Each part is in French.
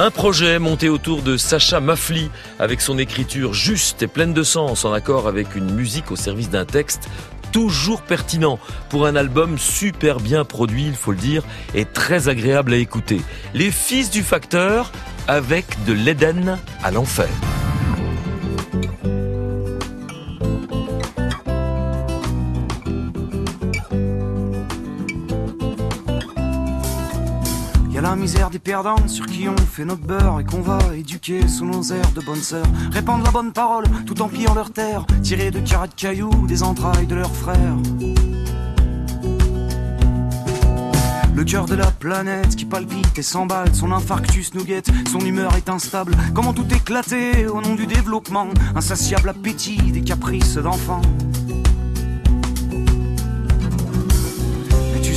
Un projet monté autour de Sacha Mafli, avec son écriture juste et pleine de sens, en accord avec une musique au service d'un texte toujours pertinent pour un album super bien produit, il faut le dire, et très agréable à écouter. Les Fils du Facteur avec de l'Éden à l'enfer. La misère des perdants sur qui on fait notre beurre et qu'on va éduquer sous nos airs de bonne sœur. Répandre la bonne parole tout en pillant leur terre, tirer de carats de cailloux des entrailles de leurs frères. Le cœur de la planète qui palpite et s'emballe, son infarctus nous guette, son humeur est instable. Comment tout éclater au nom du développement, insatiable appétit des caprices d'enfants.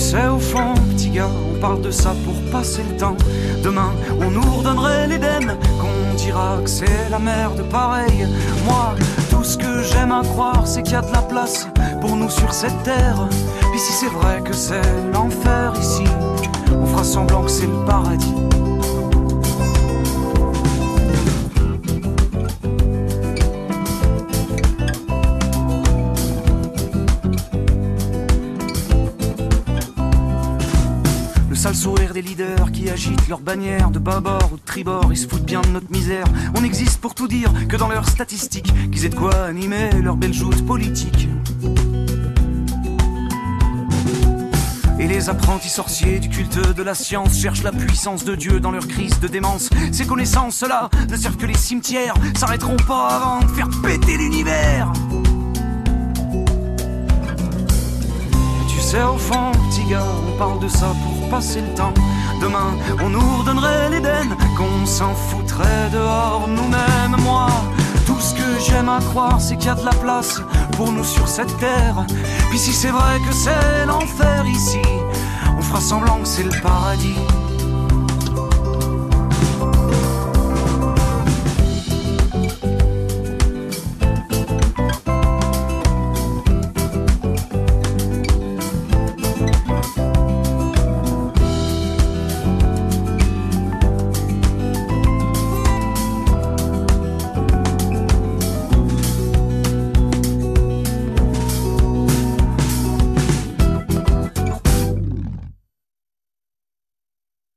Sais, au fond, petit gars, on parle de ça pour passer le temps. Demain, on nous redonnerait l'Éden, qu'on dira que c'est la merde pareil. Moi, tout ce que j'aime à croire, c'est qu'il y a de la place pour nous sur cette terre. Puis si c'est vrai que c'est l'enfer ici, on fera semblant que c'est le paradis. Sale sourire des leaders qui agitent leurs bannières de bâbord ou de tribord, ils se foutent bien de notre misère. On existe pour tout dire que dans leurs statistiques, qu'ils aient de quoi animer leur belle joute politique. Et les apprentis sorciers du culte de la science cherchent la puissance de Dieu dans leur crise de démence. Ces connaissances-là ne servent que les cimetières, s'arrêteront pas avant de faire péter l'univers. Au fond, petit gars, on parle de ça pour passer le temps. Demain, on nous redonnerait l'Éden, qu'on s'en foutrait dehors nous-mêmes. Moi, tout ce que j'aime à croire, c'est qu'il y a de la place pour nous sur cette terre. Puis si c'est vrai que c'est l'enfer ici, on fera semblant que c'est le paradis.